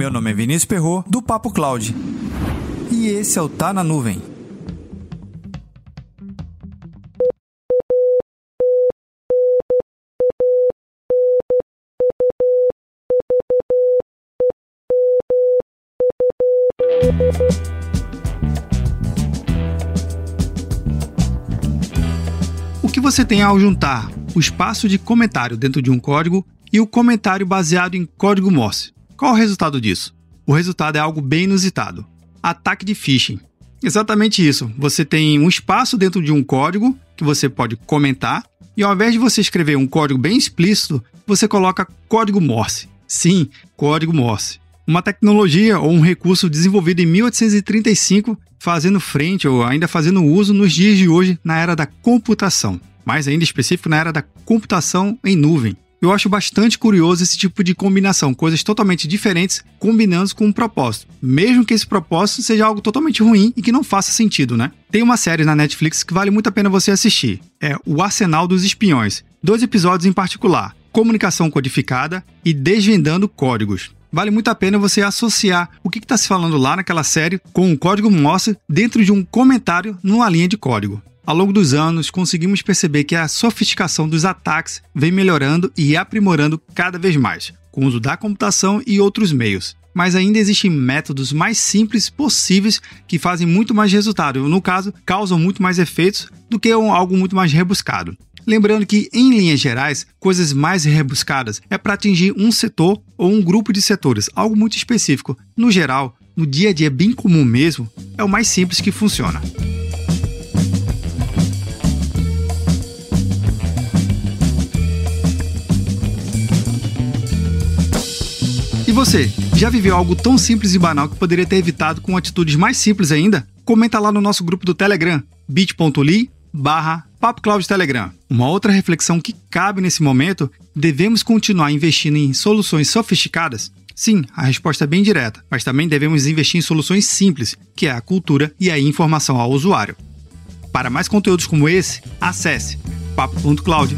Meu nome é Vinícius Perro do Papo Cloud. E esse é o Tá na Nuvem. O que você tem ao juntar o espaço de comentário dentro de um código e o comentário baseado em código Morse? Qual o resultado disso? O resultado é algo bem inusitado: ataque de phishing. Exatamente isso. Você tem um espaço dentro de um código que você pode comentar e ao invés de você escrever um código bem explícito, você coloca código Morse. Sim, código Morse. Uma tecnologia ou um recurso desenvolvido em 1835, fazendo frente ou ainda fazendo uso nos dias de hoje na era da computação, mais ainda específico na era da computação em nuvem. Eu acho bastante curioso esse tipo de combinação, coisas totalmente diferentes combinando com um propósito, mesmo que esse propósito seja algo totalmente ruim e que não faça sentido, né? Tem uma série na Netflix que vale muito a pena você assistir. É O Arsenal dos Espiões. Dois episódios em particular: Comunicação Codificada e Desvendando Códigos. Vale muito a pena você associar o que está se falando lá naquela série com um código Morse dentro de um comentário numa linha de código. Ao longo dos anos, conseguimos perceber que a sofisticação dos ataques vem melhorando e aprimorando cada vez mais, com o uso da computação e outros meios. Mas ainda existem métodos mais simples possíveis que fazem muito mais resultado, no caso, causam muito mais efeitos do que algo muito mais rebuscado. Lembrando que, em linhas gerais, coisas mais rebuscadas é para atingir um setor ou um grupo de setores, algo muito específico. No geral, no dia a dia bem comum mesmo, é o mais simples que funciona. Você, já viveu algo tão simples e banal que poderia ter evitado com atitudes mais simples ainda? Comenta lá no nosso grupo do Telegram, bit.ly barra Telegram. Uma outra reflexão que cabe nesse momento, devemos continuar investindo em soluções sofisticadas? Sim, a resposta é bem direta, mas também devemos investir em soluções simples, que é a cultura e a informação ao usuário. Para mais conteúdos como esse, acesse papo.cloud.